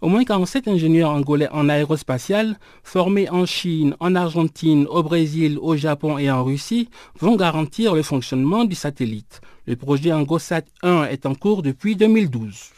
Au moins 47 ingénieurs angolais en aérospatial, formés en Chine, en Argentine, au Brésil, au Japon et en Russie, vont garantir le fonctionnement du satellite. Le projet Angosat 1 est en cours depuis 2012.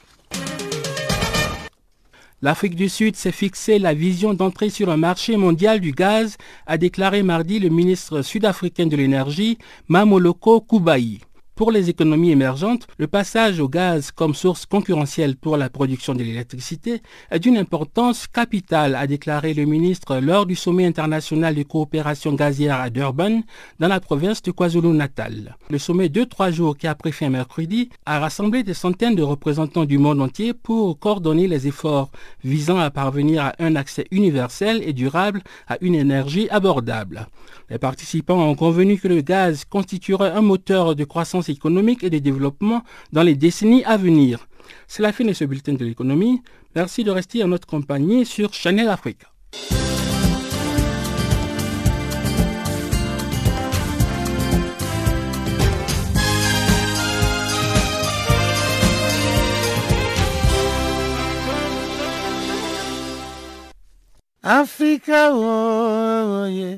L'Afrique du Sud s'est fixé la vision d'entrer sur un marché mondial du gaz, a déclaré mardi le ministre sud-africain de l'énergie, Mamoloko Kubai. Pour les économies émergentes, le passage au gaz comme source concurrentielle pour la production de l'électricité est d'une importance capitale, a déclaré le ministre lors du sommet international de coopération gazière à Durban, dans la province de KwaZulu-Natal. Le sommet de trois jours qui a pris fin mercredi a rassemblé des centaines de représentants du monde entier pour coordonner les efforts visant à parvenir à un accès universel et durable à une énergie abordable. Les participants ont convenu que le gaz constituerait un moteur de croissance économique et de développement dans les décennies à venir. C'est la fin de ce bulletin de l'économie. Merci de rester en notre compagnie sur Channel Afrique. Africa, oh, yeah.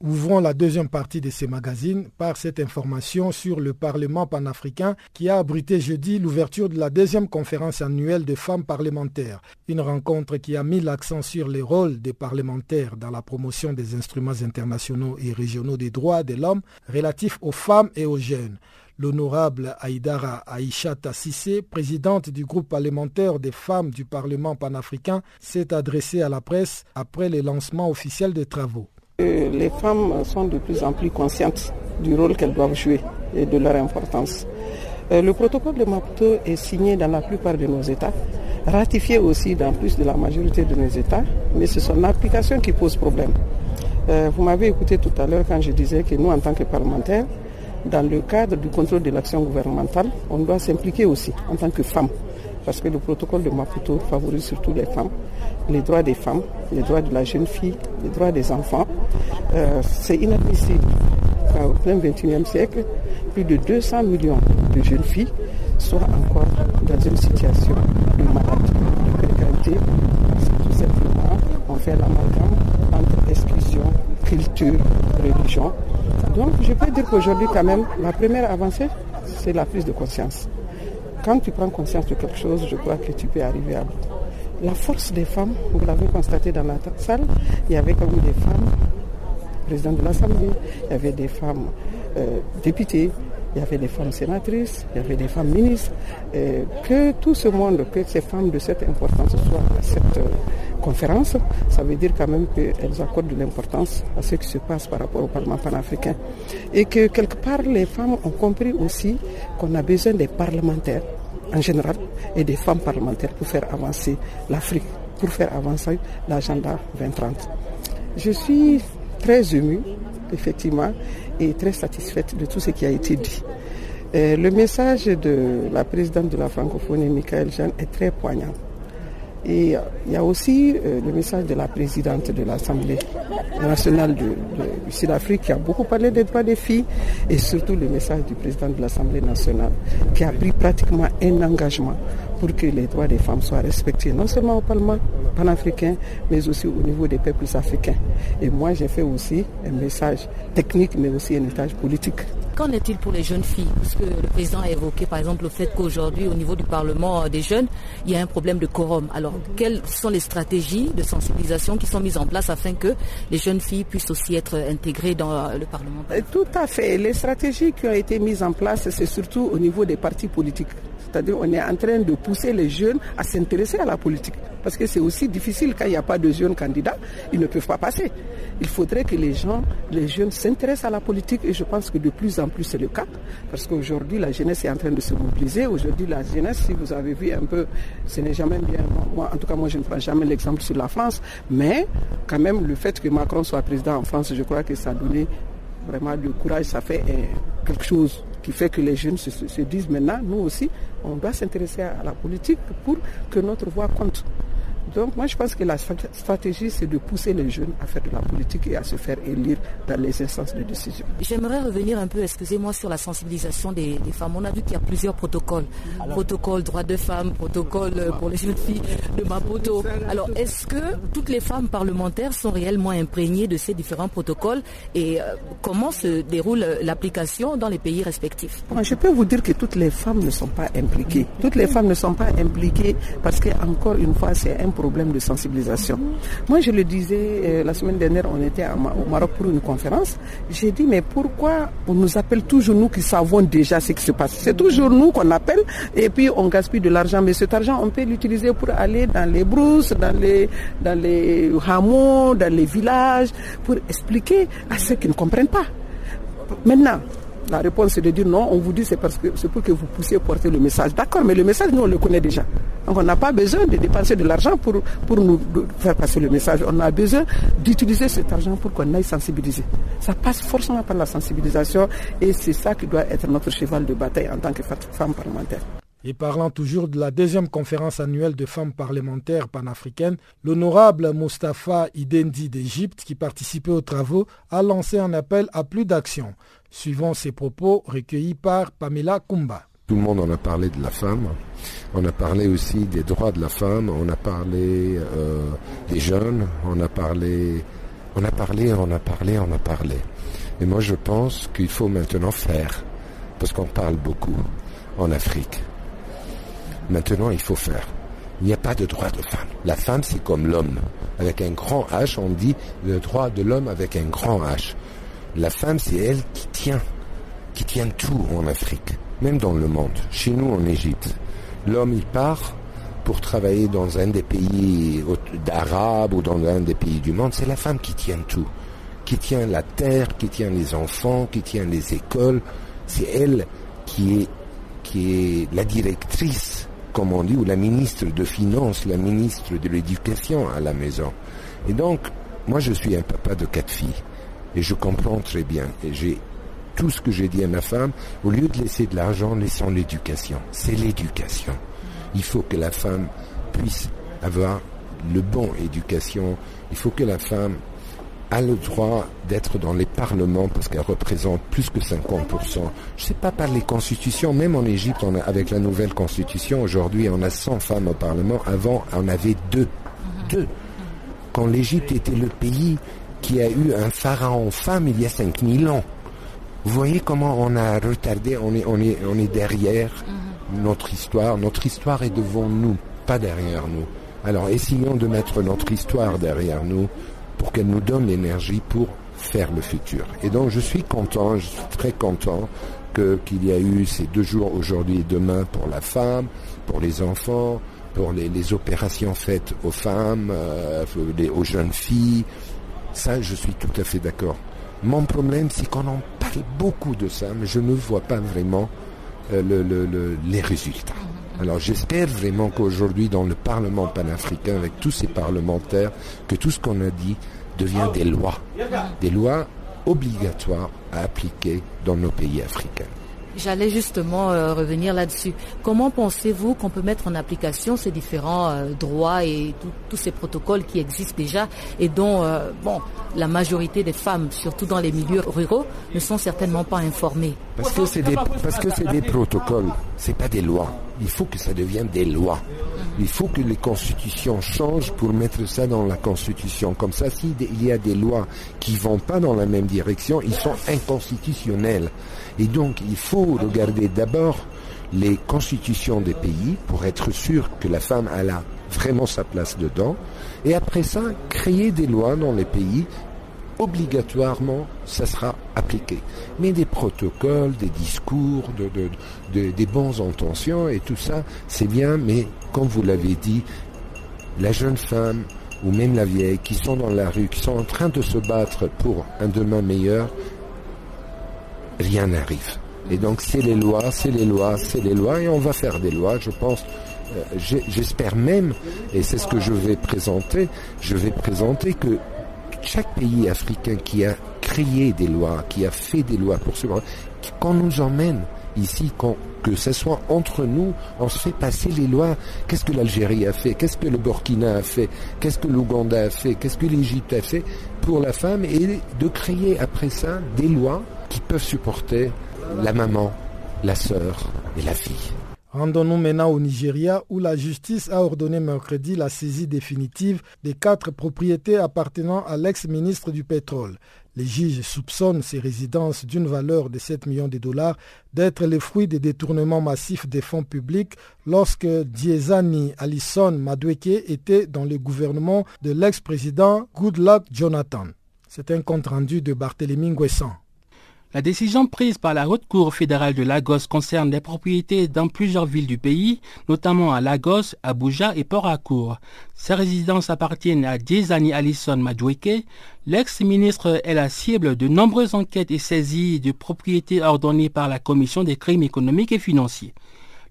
Ouvrons la deuxième partie de ces magazines par cette information sur le Parlement panafricain qui a abrité jeudi l'ouverture de la deuxième conférence annuelle des femmes parlementaires. Une rencontre qui a mis l'accent sur les rôles des parlementaires dans la promotion des instruments internationaux et régionaux des droits de l'homme relatifs aux femmes et aux jeunes. L'honorable Aïdara Aïchata Sissé, présidente du groupe parlementaire des femmes du Parlement panafricain, s'est adressée à la presse après le lancement officiel des travaux. Euh, Les femmes sont de plus en plus conscientes du rôle qu'elles doivent jouer et de leur importance. Euh, Le protocole de Maputo est signé dans la plupart de nos États, ratifié aussi dans plus de la majorité de nos États, mais c'est son application qui pose problème. Euh, Vous m'avez écouté tout à l'heure quand je disais que nous, en tant que parlementaires, dans le cadre du contrôle de l'action gouvernementale, on doit s'impliquer aussi en tant que femmes, parce que le protocole de Maputo favorise surtout les femmes, les droits des femmes, les droits de la jeune fille, les droits des enfants. Euh, C'est inadmissible qu'au plein 21e siècle, plus de 200 millions de jeunes filles soient encore dans une situation de maladie, de précarité. Tout simplement, on fait l'amalgame entre exclusion, culture, religion. Donc je peux dire qu'aujourd'hui quand même, la première avancée, c'est la prise de conscience. Quand tu prends conscience de quelque chose, je crois que tu peux arriver à bout. La force des femmes, vous l'avez constaté dans la salle, il y avait quand même des femmes présidents de l'Assemblée, il y avait des femmes euh, députées, il y avait des femmes sénatrices, il y avait des femmes ministres, que tout ce monde, que ces femmes de cette importance soient à cette conférence, ça veut dire quand même qu'elles accordent de l'importance à ce qui se passe par rapport au Parlement panafricain. Et que quelque part, les femmes ont compris aussi qu'on a besoin des parlementaires en général et des femmes parlementaires pour faire avancer l'Afrique, pour faire avancer l'agenda 2030. Je suis très émue, effectivement, et très satisfaite de tout ce qui a été dit. Euh, le message de la présidente de la francophonie, Michael Jeanne, est très poignant. Et il y a aussi euh, le message de la présidente de l'Assemblée nationale de, Sud-Afrique qui a beaucoup parlé des droits des filles et surtout le message du président de l'Assemblée nationale qui a pris pratiquement un engagement pour que les droits des femmes soient respectés, non seulement au Parlement panafricain, mais aussi au niveau des peuples africains. Et moi, j'ai fait aussi un message technique, mais aussi un message politique Qu'en est-il pour les jeunes filles? Parce que le président a évoqué par exemple le fait qu'aujourd'hui au niveau du Parlement euh, des jeunes, il y a un problème de quorum. Alors quelles sont les stratégies de sensibilisation qui sont mises en place afin que les jeunes filles puissent aussi être intégrées dans euh, le Parlement euh, Tout à fait. Les stratégies qui ont été mises en place, c'est surtout au niveau des partis politiques. C'est-à-dire on est en train de pousser les jeunes à s'intéresser à la politique. Parce que c'est aussi difficile quand il n'y a pas de jeunes candidats, ils ne peuvent pas passer. Il faudrait que les gens, les jeunes s'intéressent à la politique et je pense que de plus en plus c'est le cas. Parce qu'aujourd'hui la jeunesse est en train de se mobiliser. Aujourd'hui la jeunesse, si vous avez vu un peu, ce n'est jamais bien. Moi, en tout cas, moi je ne prends jamais l'exemple sur la France. Mais quand même le fait que Macron soit président en France, je crois que ça a donné vraiment du courage, ça fait euh, quelque chose qui fait que les jeunes se, se disent maintenant, nous aussi, on doit s'intéresser à la politique pour que notre voix compte. Donc moi je pense que la stratégie c'est de pousser les jeunes à faire de la politique et à se faire élire dans les instances de décision. J'aimerais revenir un peu, excusez-moi, sur la sensibilisation des, femmes. On a vu qu'il y a plusieurs protocoles. protocole droits de femmes, protocole euh, pour les jeunes filles de Maputo. Alors est-ce que toutes les femmes parlementaires sont réellement imprégnées de ces différents protocoles et euh, comment se déroule euh, l'application dans les pays respectifs? Je peux vous dire que toutes les femmes ne sont pas impliquées. Toutes les femmes ne sont pas impliquées parce que encore une fois c'est un problème de sensibilisation. Moi, je le disais euh, la semaine dernière, on était au Maroc pour une conférence. J'ai dit, mais pourquoi on nous appelle toujours nous qui savons déjà ce qui se passe? C'est toujours nous qu'on appelle et puis on gaspille de l'argent. Mais cet argent, on peut l'utiliser pour aller dans les brousses, dans les, dans les hameaux, dans les villages, pour expliquer à ceux qui ne comprennent pas. Maintenant, la réponse est de dire non, on vous dit c'est parce que c'est pour que vous puissiez porter le message. D'accord, mais le message, nous, on le connaît déjà. Donc on n'a pas besoin de dépenser de l'argent pour, pour nous faire passer le message. On a besoin d'utiliser cet argent pour qu'on aille sensibiliser. Ça passe forcément par la sensibilisation et c'est ça qui doit être notre cheval de bataille en tant que femme parlementaire. Et parlant toujours de la deuxième conférence annuelle de femmes parlementaires panafricaines, l'honorable Mustafa Idendi d'Égypte, qui participait aux travaux, a lancé un appel à plus d'action. Suivant ses propos recueillis par Pamela Kumba. Tout le monde en a parlé de la femme. On a parlé aussi des droits de la femme. On a parlé euh, des jeunes. On a parlé, on a parlé, on a parlé, on a parlé. Et moi, je pense qu'il faut maintenant faire, parce qu'on parle beaucoup en Afrique. Maintenant, il faut faire. Il n'y a pas de droit de femme. La femme, c'est comme l'homme. Avec un grand H, on dit le droit de l'homme avec un grand H. La femme, c'est elle qui tient, qui tient tout en Afrique, même dans le monde. Chez nous, en Égypte, l'homme, il part pour travailler dans un des pays d'Arabes ou dans un des pays du monde. C'est la femme qui tient tout, qui tient la terre, qui tient les enfants, qui tient les écoles. C'est elle qui est, qui est la directrice comme on dit, ou la ministre de Finances, la ministre de l'Éducation à la maison. Et donc, moi je suis un papa de quatre filles. Et je comprends très bien. Et j'ai tout ce que j'ai dit à ma femme, au lieu de laisser de l'argent, laissons l'éducation. C'est l'éducation. Il faut que la femme puisse avoir le bon éducation. Il faut que la femme a le droit d'être dans les parlements parce qu'elle représente plus que 50%. Je sais pas par les constitutions, même en Égypte, avec la nouvelle constitution, aujourd'hui on a 100 femmes au parlement, avant on avait deux. Deux. Quand l'Égypte était le pays qui a eu un pharaon femme il y a 5000 ans. Vous voyez comment on a retardé, on est, on est, on est derrière mhm. notre histoire. Notre histoire est devant nous, pas derrière nous. Alors essayons de mettre notre histoire derrière nous pour qu'elle nous donne l'énergie pour faire le futur. Et donc je suis content, je suis très content qu'il y a eu ces deux jours aujourd'hui et demain pour la femme, pour les enfants, pour les, opérations faites aux femmes, euh, aux jeunes filles. Ça, je suis tout à fait d'accord. Mon problème, c'est qu'on en parle beaucoup de ça, mais je ne vois pas vraiment euh, les résultats. Alors j'espère vraiment qu'aujourd'hui, dans le Parlement panafricain, avec tous ces parlementaires, que tout ce qu'on a dit devient des lois. Des lois obligatoires à appliquer dans nos pays africains. J'allais justement euh, revenir là-dessus. Comment pensez-vous qu'on peut mettre en application ces différents euh, droits et tous ces protocoles qui existent déjà et dont euh, bon, la majorité des femmes, surtout dans les milieux ruraux, ne sont certainement pas informées? Parce que c'est des, parce que c'est des protocoles, c'est pas des lois. Il faut que ça devienne des lois. Il faut que les constitutions changent pour mettre ça dans la constitution. Comme ça, s'il y a des lois qui vont pas dans la même direction, ils sont inconstitutionnels. Et donc, il faut regarder d'abord les constitutions des pays pour être sûr que la femme a vraiment sa place dedans. Et après ça, créer des lois dans les pays obligatoirement, ça sera appliqué. Mais des protocoles, des discours, des bonnes intentions et tout ça, c'est bien, mais comme vous l'avez dit, la jeune femme ou même la vieille qui sont dans la rue, qui sont en train de se battre pour un demain meilleur, rien n'arrive. Et donc c'est les lois, c'est les lois, c'est les lois, et on va faire des lois, je pense. Euh, j'espère même, et c'est ce que je vais présenter, je vais présenter que chaque pays africain qui a créé des lois, qui a fait des lois pour ce qu'on nous emmène ici, que ce soit entre nous, on se fait passer les lois. Qu'est-ce que l'Algérie a fait? Qu'est-ce que le Burkina a fait? Qu'est-ce que l'Ouganda a fait? Qu'est-ce que l'Égypte a fait pour la femme? Et de créer après ça des lois peuvent supporter la maman, la sœur et la fille. Rendons-nous maintenant au Nigeria où la justice a ordonné mercredi la saisie définitive des quatre propriétés appartenant à l'ex-ministre du pétrole. Les juges soupçonnent ces résidences d'une valeur de 7 millions de dollars d'être le fruit des détournements massifs des fonds publics lorsque Diezani Alison Madweke était dans le gouvernement de l'ex-président Goodluck Jonathan. C'est un compte rendu de Barthélemy Nguessan. La décision prise par la Haute Cour fédérale de Lagos concerne des propriétés dans plusieurs villes du pays, notamment à Lagos, Abuja et Port Harcourt. Ces résidences appartiennent à Diezani Alison Madweke. L'ex-ministre est la cible de nombreuses enquêtes et saisies de propriétés ordonnées par la Commission des crimes économiques et financiers.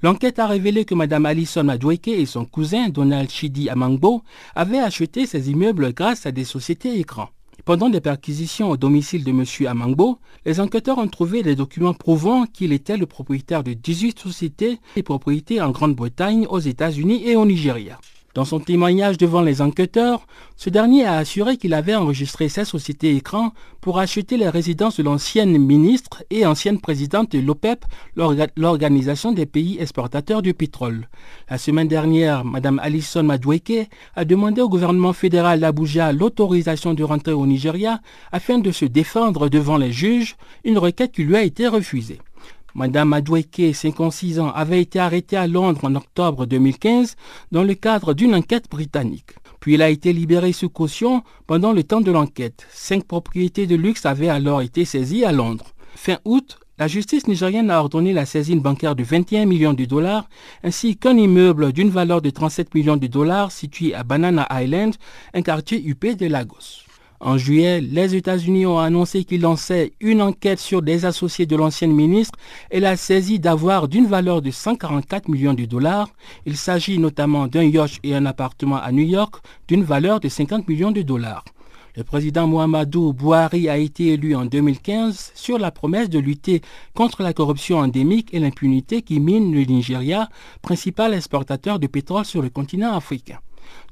L'enquête a révélé que Mme Alison Madweke et son cousin Donald Chidi Amangbo avaient acheté ces immeubles grâce à des sociétés écrans. Pendant des perquisitions au domicile de M. Amangbo, les enquêteurs ont trouvé des documents prouvant qu'il était le propriétaire de 18 sociétés et propriétés en Grande-Bretagne, aux États-Unis et au Nigeria. Dans son témoignage devant les enquêteurs, ce dernier a assuré qu'il avait enregistré sa société écran pour acheter les résidences de l'ancienne ministre et ancienne présidente de l'OPEP, l'Organisation des pays exportateurs du pétrole. La semaine dernière, Mme Alison Madweke a demandé au gouvernement fédéral d'Abuja l'autorisation de rentrer au Nigeria afin de se défendre devant les juges, une requête qui lui a été refusée. Madame Adweke, 56 ans, avait été arrêtée à Londres en octobre 2015 dans le cadre d'une enquête britannique. Puis elle a été libérée sous caution pendant le temps de l'enquête. Cinq propriétés de luxe avaient alors été saisies à Londres. Fin août, la justice nigérienne a ordonné la saisine bancaire de 21 millions de dollars ainsi qu'un immeuble d'une valeur de 37 millions de dollars situé à Banana Island, un quartier huppé de Lagos. En juillet, les États-Unis ont annoncé qu'ils lançaient une enquête sur des associés de l'ancienne ministre et la saisie d'avoir d'une valeur de 144 millions de dollars. Il s'agit notamment d'un yacht et un appartement à New York d'une valeur de 50 millions de dollars. Le président Muhammadu Buhari a été élu en 2015 sur la promesse de lutter contre la corruption endémique et l'impunité qui mine le Nigeria, principal exportateur de pétrole sur le continent africain.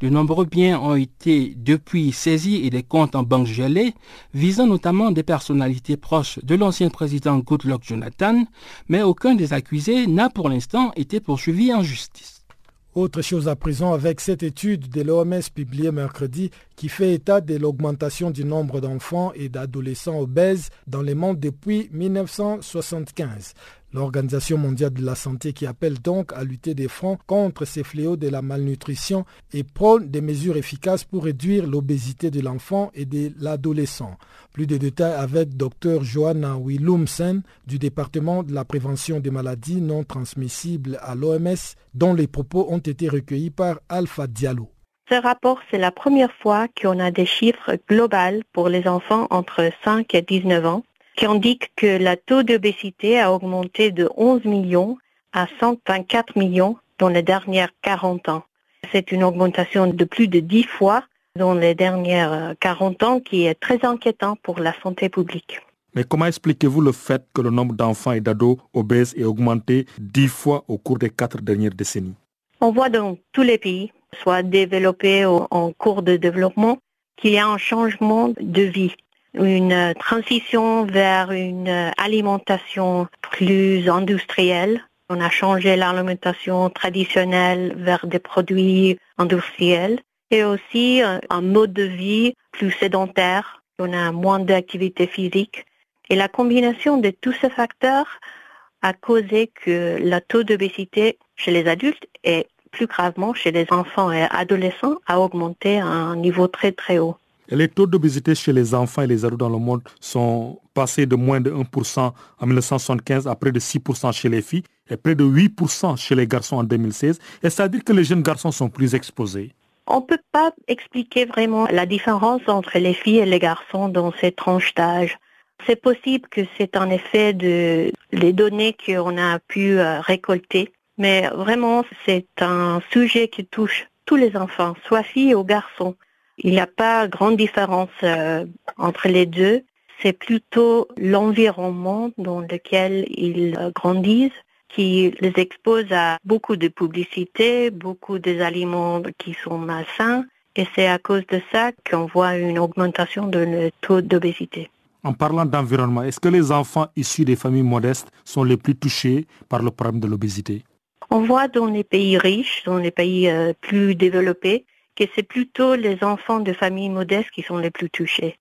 De nombreux biens ont été depuis saisis et des comptes en banque gelés, visant notamment des personnalités proches de l'ancien président Goodluck Jonathan, mais aucun des accusés n'a pour l'instant été poursuivi en justice. Autre chose à présent avec cette étude de l'OMS publiée mercredi qui fait état de l'augmentation du nombre d'enfants et d'adolescents obèses dans le monde depuis 1975. L'Organisation mondiale de la santé qui appelle donc à lutter des fronts contre ces fléaux de la malnutrition et prône des mesures efficaces pour réduire l'obésité de l'enfant et de l'adolescent. Plus de détails avec Dr Johanna Willumsen du département de la prévention des maladies non transmissibles à l'OMS dont les propos ont été recueillis par Alpha Diallo. Ce rapport, c'est la première fois qu'on a des chiffres globaux pour les enfants entre 5 et 19 ans qui indique que le taux d'obésité a augmenté de 11 millions à 124 millions dans les dernières 40 ans. C'est une augmentation de plus de 10 fois dans les dernières 40 ans qui est très inquiétant pour la santé publique. Mais comment expliquez-vous le fait que le nombre d'enfants et d'ados obèses ait augmenté 10 fois au cours des quatre dernières décennies? On voit dans tous les pays, soit développés ou en cours de développement, qu'il y a un changement de vie une transition vers une alimentation plus industrielle. On a changé l'alimentation traditionnelle vers des produits industriels et aussi un mode de vie plus sédentaire. On a moins d'activité physique. Et la combinaison de tous ces facteurs a causé que le taux d'obésité chez les adultes et plus gravement chez les enfants et adolescents a augmenté à un niveau très très haut. Les taux d'obésité chez les enfants et les ados dans le monde sont passés de moins de 1% en 1975 à près de 6% chez les filles et près de 8% chez les garçons en 2016. Et c'est-à-dire que les jeunes garçons sont plus exposés. On ne peut pas expliquer vraiment la différence entre les filles et les garçons dans ces tranches d'âge. C'est possible que c'est en effet de les données qu'on a pu euh, récolter, mais vraiment c'est un sujet qui touche tous les enfants, soit filles ou garçons. Il n'y a pas grande différence euh, entre les deux. C'est plutôt l'environnement dans lequel ils euh, grandissent qui les expose à beaucoup de publicité, beaucoup des aliments qui sont malsains. Et c'est à cause de ça qu'on voit une augmentation de le taux d'obésité. En parlant d'environnement, est-ce que les enfants issus des familles modestes sont les plus touchés par le problème de l'obésité? On voit dans les pays riches, dans les pays euh, plus développés, que c'est plutôt les enfants de familles modestes qui sont les plus touchés.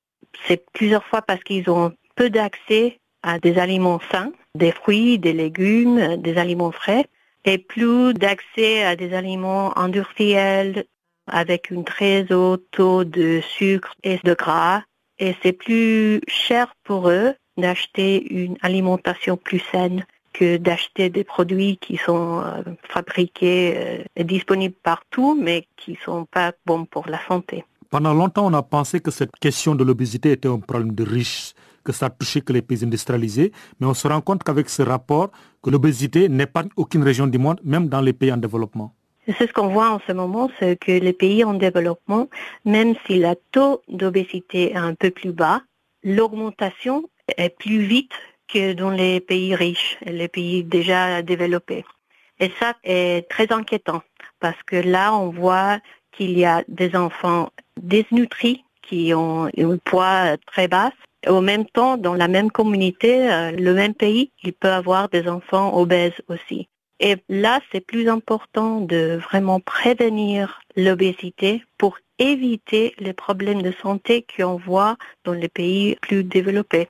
C'est plusieurs fois parce qu'ils ont peu d'accès à des aliments sains, des fruits, des légumes, des aliments frais, et plus d'accès à des aliments industriels avec une très haut taux de sucre et de gras. Et c'est plus cher pour eux d'acheter une alimentation plus saine que d'acheter des produits qui sont euh, fabriqués euh, et disponibles partout, mais qui ne sont pas bons pour la santé. Pendant longtemps, on a pensé que cette question de l'obésité était un problème de riches, que ça touchait que les pays industrialisés, mais on se rend compte qu'avec ce rapport, que l'obésité n'est pas aucune région du monde, même dans les pays en développement. C'est ce qu'on voit en ce moment, c'est que les pays en développement, même si le taux d'obésité est un peu plus bas, l'augmentation est plus vite que dans les pays riches, les pays déjà développés. Et ça est très inquiétant parce que là, on voit qu'il y a des enfants désnutris qui ont un poids très bas. Au même temps, dans la même communauté, euh, le même pays, il peut avoir des enfants obèses aussi. Et là, c'est plus important de vraiment prévenir l'obésité pour éviter les problèmes de santé qu'on voit dans les pays plus développés.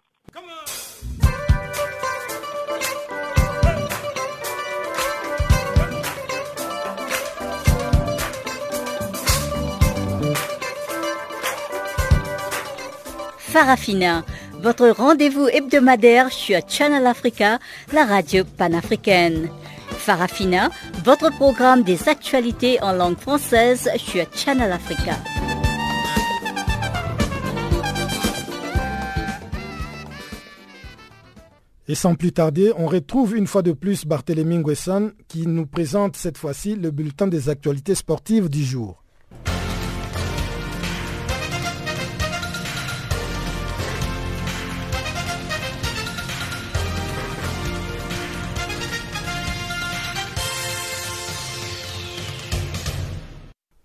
Farafina, votre rendez-vous hebdomadaire sur Channel Africa, la radio panafricaine. Farafina, votre programme des actualités en langue française sur Channel Africa. Et sans plus tarder, on retrouve une fois de plus Barthélémy Nguessan qui nous présente cette fois-ci le bulletin des actualités sportives du jour.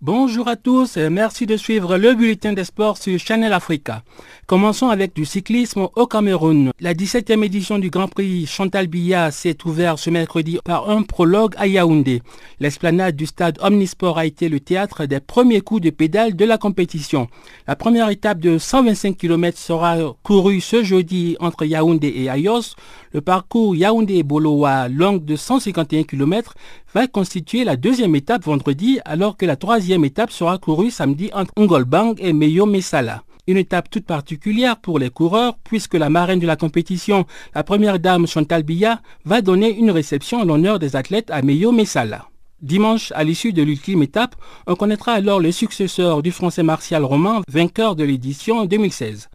Bon Bonjour à tous et merci de suivre le bulletin des sports sur Channel Africa. Commençons avec du cyclisme au Cameroun. La 17e édition du Grand Prix Chantal Biya s'est ouverte ce mercredi par un prologue à Yaoundé. L'esplanade du stade Omnisport a été le théâtre des premiers coups de pédale de la compétition. La première étape de 125 km sera courue ce jeudi entre Yaoundé et Ayos. Le parcours Yaoundé-Bolowa, long de 151 km, va constituer la deuxième étape vendredi alors que la troisième étape sera courue samedi entre Ngolbang et Meyo Mesala. Une étape toute particulière pour les coureurs puisque la marraine de la compétition, la première dame Chantal Biya, va donner une réception en l'honneur des athlètes à Meyo Mesala. Dimanche, à l'issue de l'ultime étape, on connaîtra alors le successeur du français Martial Romain, vainqueur de l'édition 2016.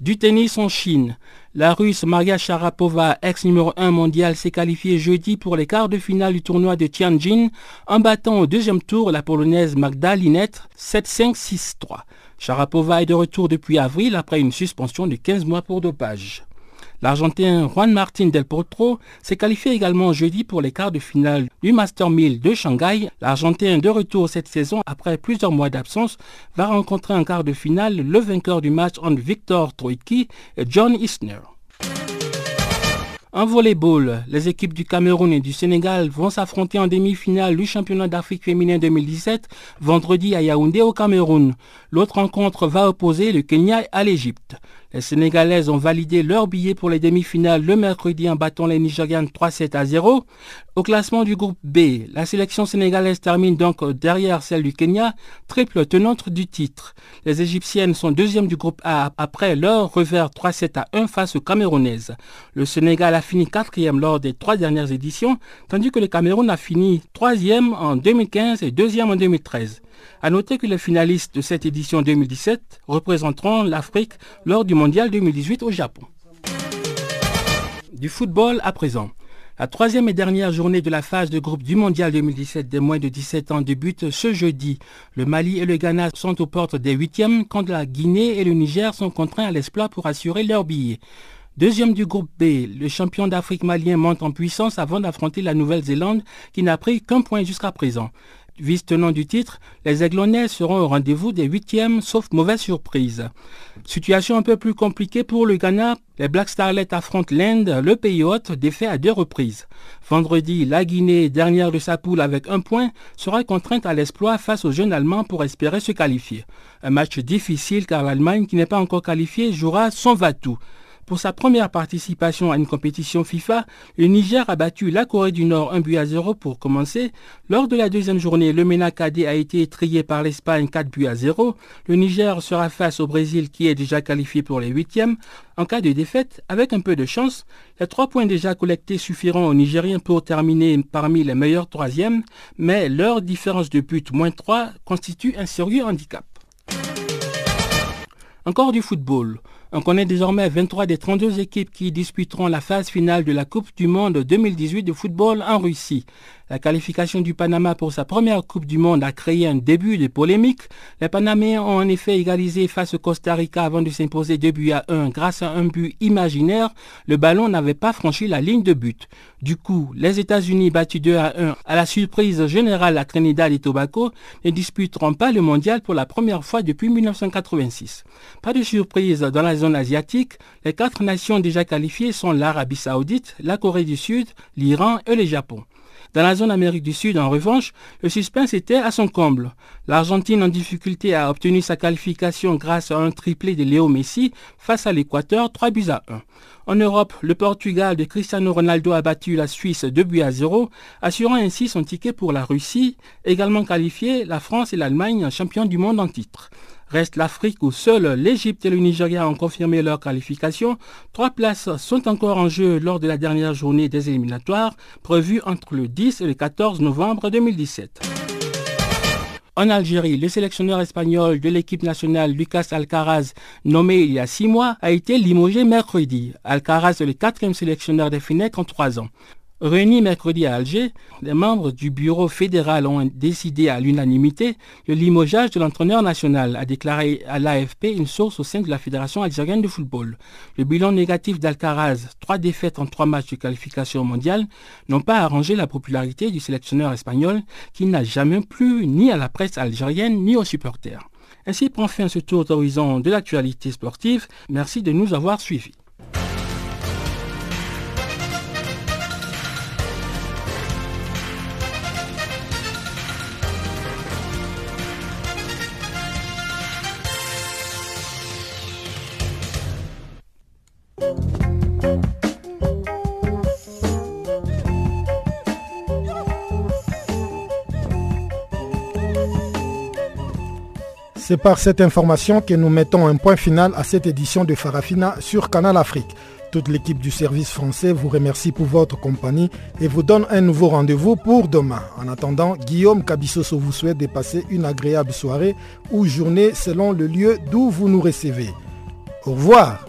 Du tennis en Chine. La russe Maria Sharapova, ex numéro 1 mondial, s'est qualifiée jeudi pour les quarts de finale du tournoi de Tianjin en battant au deuxième tour la polonaise Magda Linette 7-5-6-3. Sharapova est de retour depuis avril après une suspension de 15 mois pour dopage. L'Argentin Juan Martín del Potro s'est qualifié également jeudi pour les quarts de finale du Master 1000 de Shanghai. L'Argentin de retour cette saison après plusieurs mois d'absence va rencontrer en quart de finale le vainqueur du match entre Victor Troicki et John Isner. En volleyball, les équipes du Cameroun et du Sénégal vont s'affronter en demi-finale du championnat d'Afrique féminin 2017 vendredi à Yaoundé au Cameroun. L'autre rencontre va opposer le Kenya à l'Égypte. Les Sénégalaises ont validé leur billet pour les demi-finales le mercredi en battant les Nigérianes 3-7 à 0. Au classement du groupe B, la sélection sénégalaise termine donc derrière celle du Kenya, triple tenante du titre. Les Égyptiennes sont deuxièmes du groupe A après leur revers 3-7 à 1 face aux Camerounaises. Le Sénégal a fini quatrième lors des trois dernières éditions, tandis que le Cameroun a fini troisième en 2015 et deuxième en 2013. À noter que les finalistes de cette édition 2017 représenteront l'Afrique lors du Mondial 2018 au Japon. Du football à présent. La troisième et dernière journée de la phase de groupe du Mondial 2017 des moins de 17 ans débute ce jeudi. Le Mali et le Ghana sont aux portes des huitièmes quand la Guinée et le Niger sont contraints à l'exploit pour assurer leur billet. Deuxième du groupe B, le champion d'Afrique malien monte en puissance avant d'affronter la Nouvelle-Zélande qui n'a pris qu'un point jusqu'à présent. Vice-tenant du titre, les Aiglonnais seront au rendez-vous des huitièmes, sauf mauvaise surprise. Situation un peu plus compliquée pour le Ghana. Les Black Starlets affrontent l'Inde, le pays hôte, défait à deux reprises. Vendredi, la Guinée, dernière de sa poule avec un point, sera contrainte à l'exploit face aux jeunes Allemands pour espérer se qualifier. Un match difficile car l'Allemagne, qui n'est pas encore qualifiée, jouera son Vatou. Pour sa première participation à une compétition FIFA, le Niger a battu la Corée du Nord 1 but à 0 pour commencer. Lors de la deuxième journée, le MENA KD a été trié par l'Espagne 4 buts à 0. Le Niger sera face au Brésil qui est déjà qualifié pour les huitièmes. En cas de défaite, avec un peu de chance, les trois points déjà collectés suffiront aux Nigériens pour terminer parmi les meilleurs troisièmes, mais leur différence de but moins 3 constitue un sérieux handicap. Encore du football. On connaît désormais 23 des 32 équipes qui disputeront la phase finale de la Coupe du Monde 2018 de football en Russie. La qualification du Panama pour sa première Coupe du Monde a créé un début de polémique. Les Panaméens ont en effet égalisé face au Costa Rica avant de s'imposer 2 buts à 1 grâce à un but imaginaire. Le ballon n'avait pas franchi la ligne de but. Du coup, les États-Unis battus 2 à 1 à la surprise générale à Trinidad et Tobago ne disputeront pas le mondial pour la première fois depuis 1986. Pas de surprise dans la zone asiatique, les quatre nations déjà qualifiées sont l'Arabie saoudite, la Corée du Sud, l'Iran et le Japon. Dans la zone Amérique du Sud, en revanche, le suspense était à son comble. L'Argentine en difficulté a obtenu sa qualification grâce à un triplé de Léo Messi face à l'Équateur, 3 buts à 1. En Europe, le Portugal de Cristiano Ronaldo a battu la Suisse 2 buts à 0, assurant ainsi son ticket pour la Russie, également qualifié la France et l'Allemagne champions du monde en titre. Reste l'Afrique où seuls l'Égypte et le Nigeria ont confirmé leur qualification. Trois places sont encore en jeu lors de la dernière journée des éliminatoires prévue entre le 10 et le 14 novembre 2017. En Algérie, le sélectionneur espagnol de l'équipe nationale Lucas Alcaraz, nommé il y a six mois, a été limogé mercredi. Alcaraz est le quatrième sélectionneur des Finec en trois ans. Réunis mercredi à Alger, les membres du bureau fédéral ont décidé à l'unanimité le limogeage de l'entraîneur national, a déclaré à l'AFP une source au sein de la Fédération algérienne de football. Le bilan négatif d'Alcaraz, trois défaites en trois matchs de qualification mondiale, n'ont pas arrangé la popularité du sélectionneur espagnol qui n'a jamais plu ni à la presse algérienne ni aux supporters. Ainsi prend fin ce tour d'horizon de l'actualité sportive. Merci de nous avoir suivis. C'est par cette information que nous mettons un point final à cette édition de Farafina sur Canal Afrique. Toute l'équipe du service français vous remercie pour votre compagnie et vous donne un nouveau rendez-vous pour demain. En attendant, Guillaume Cabissoso vous souhaite de passer une agréable soirée ou journée selon le lieu d'où vous nous recevez. Au revoir